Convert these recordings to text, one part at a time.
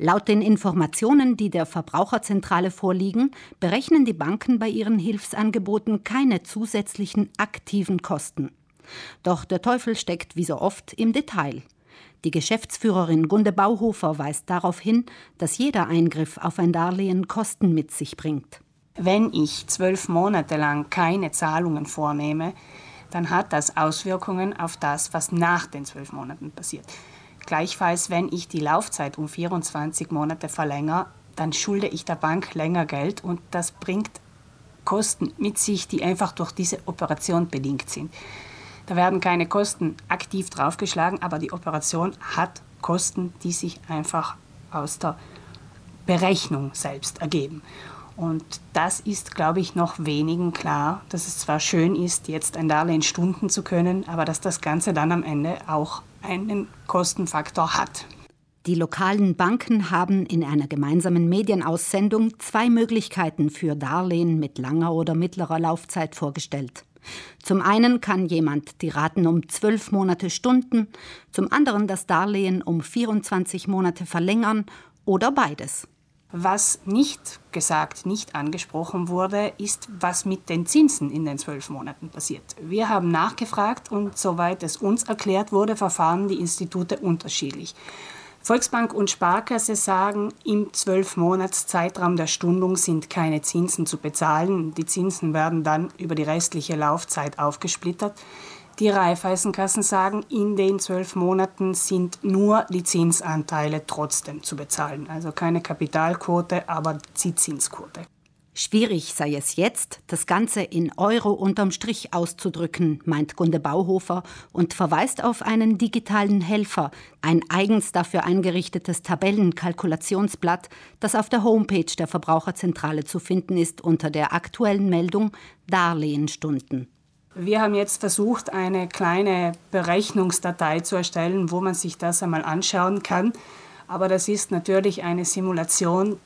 Laut den Informationen, die der Verbraucherzentrale vorliegen, berechnen die Banken bei ihren Hilfsangeboten keine zusätzlichen aktiven Kosten. Doch der Teufel steckt wie so oft im Detail. Die Geschäftsführerin Gunde Bauhofer weist darauf hin, dass jeder Eingriff auf ein Darlehen Kosten mit sich bringt. Wenn ich zwölf Monate lang keine Zahlungen vornehme, dann hat das Auswirkungen auf das, was nach den zwölf Monaten passiert. Gleichfalls, wenn ich die Laufzeit um 24 Monate verlängere, dann schulde ich der Bank länger Geld und das bringt Kosten mit sich, die einfach durch diese Operation bedingt sind. Da werden keine Kosten aktiv draufgeschlagen, aber die Operation hat Kosten, die sich einfach aus der Berechnung selbst ergeben. Und das ist, glaube ich, noch wenigen klar, dass es zwar schön ist, jetzt ein Darlehen stunden zu können, aber dass das Ganze dann am Ende auch einen Kostenfaktor hat. Die lokalen Banken haben in einer gemeinsamen Medienaussendung zwei Möglichkeiten für Darlehen mit langer oder mittlerer Laufzeit vorgestellt. Zum einen kann jemand die Raten um zwölf Monate stunden, zum anderen das Darlehen um 24 Monate verlängern oder beides. Was nicht gesagt, nicht angesprochen wurde, ist, was mit den Zinsen in den zwölf Monaten passiert. Wir haben nachgefragt und soweit es uns erklärt wurde, verfahren die Institute unterschiedlich. Volksbank und Sparkasse sagen, im Zwölfmonatszeitraum der Stundung sind keine Zinsen zu bezahlen. Die Zinsen werden dann über die restliche Laufzeit aufgesplittert. Die Raiffeisenkassen sagen, in den zwölf Monaten sind nur die Zinsanteile trotzdem zu bezahlen. Also keine Kapitalquote, aber die Zinsquote. Schwierig sei es jetzt, das Ganze in Euro unterm Strich auszudrücken, meint Gunde Bauhofer und verweist auf einen digitalen Helfer, ein eigens dafür eingerichtetes Tabellenkalkulationsblatt, das auf der Homepage der Verbraucherzentrale zu finden ist unter der aktuellen Meldung Darlehenstunden. Wir haben jetzt versucht, eine kleine Berechnungsdatei zu erstellen, wo man sich das einmal anschauen kann. Aber das ist natürlich eine Simulation,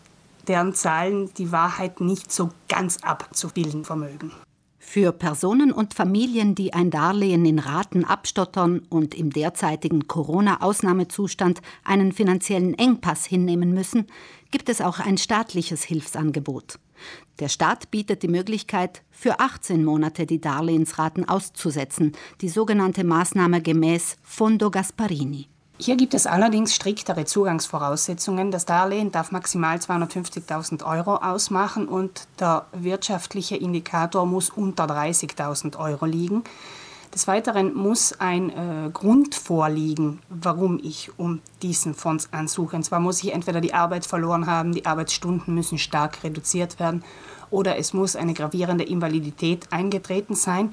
deren Zahlen die Wahrheit nicht so ganz abzubilden vermögen. Für Personen und Familien, die ein Darlehen in Raten abstottern und im derzeitigen Corona-Ausnahmezustand einen finanziellen Engpass hinnehmen müssen, gibt es auch ein staatliches Hilfsangebot. Der Staat bietet die Möglichkeit, für 18 Monate die Darlehensraten auszusetzen, die sogenannte Maßnahme gemäß Fondo Gasparini. Hier gibt es allerdings striktere Zugangsvoraussetzungen. Das Darlehen darf maximal 250.000 Euro ausmachen und der wirtschaftliche Indikator muss unter 30.000 Euro liegen. Des Weiteren muss ein äh, Grund vorliegen, warum ich um diesen Fonds ansuche. Und zwar muss ich entweder die Arbeit verloren haben, die Arbeitsstunden müssen stark reduziert werden oder es muss eine gravierende Invalidität eingetreten sein.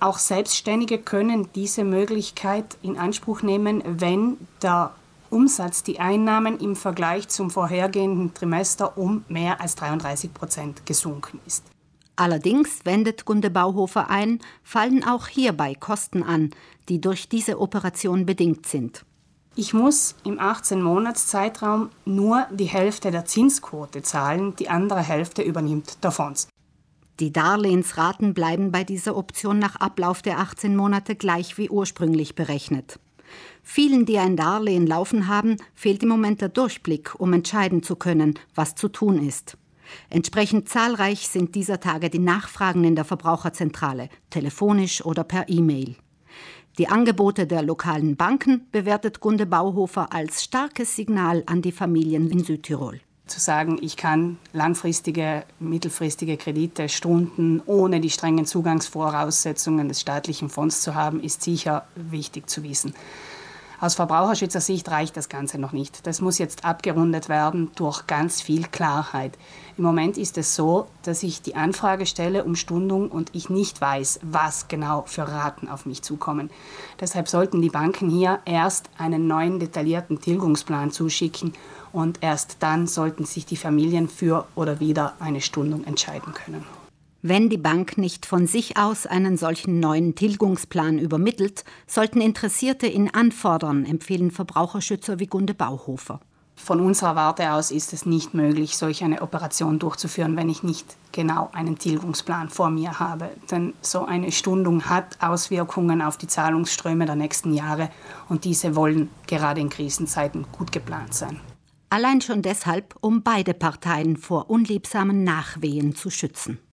Auch Selbstständige können diese Möglichkeit in Anspruch nehmen, wenn der Umsatz, die Einnahmen im Vergleich zum vorhergehenden Trimester um mehr als 33 Prozent gesunken ist. Allerdings, wendet Gunde Bauhofer ein, fallen auch hierbei Kosten an, die durch diese Operation bedingt sind. Ich muss im 18-Monats-Zeitraum nur die Hälfte der Zinsquote zahlen, die andere Hälfte übernimmt der Fonds. Die Darlehensraten bleiben bei dieser Option nach Ablauf der 18 Monate gleich wie ursprünglich berechnet. Vielen, die ein Darlehen laufen haben, fehlt im Moment der Durchblick, um entscheiden zu können, was zu tun ist. Entsprechend zahlreich sind dieser Tage die Nachfragen in der Verbraucherzentrale, telefonisch oder per E-Mail. Die Angebote der lokalen Banken bewertet Gunde Bauhofer als starkes Signal an die Familien in Südtirol. Zu sagen, ich kann langfristige, mittelfristige Kredite stunden, ohne die strengen Zugangsvoraussetzungen des staatlichen Fonds zu haben, ist sicher wichtig zu wissen. Aus Verbraucherschützersicht reicht das Ganze noch nicht. Das muss jetzt abgerundet werden durch ganz viel Klarheit. Im Moment ist es so, dass ich die Anfrage stelle um Stundung und ich nicht weiß, was genau für Raten auf mich zukommen. Deshalb sollten die Banken hier erst einen neuen detaillierten Tilgungsplan zuschicken und erst dann sollten sich die Familien für oder wieder eine Stundung entscheiden können. Wenn die Bank nicht von sich aus einen solchen neuen Tilgungsplan übermittelt, sollten Interessierte ihn anfordern, empfehlen Verbraucherschützer wie Gunde Bauhofer. Von unserer Warte aus ist es nicht möglich, solch eine Operation durchzuführen, wenn ich nicht genau einen Tilgungsplan vor mir habe. Denn so eine Stundung hat Auswirkungen auf die Zahlungsströme der nächsten Jahre und diese wollen gerade in Krisenzeiten gut geplant sein. Allein schon deshalb, um beide Parteien vor unliebsamen Nachwehen zu schützen.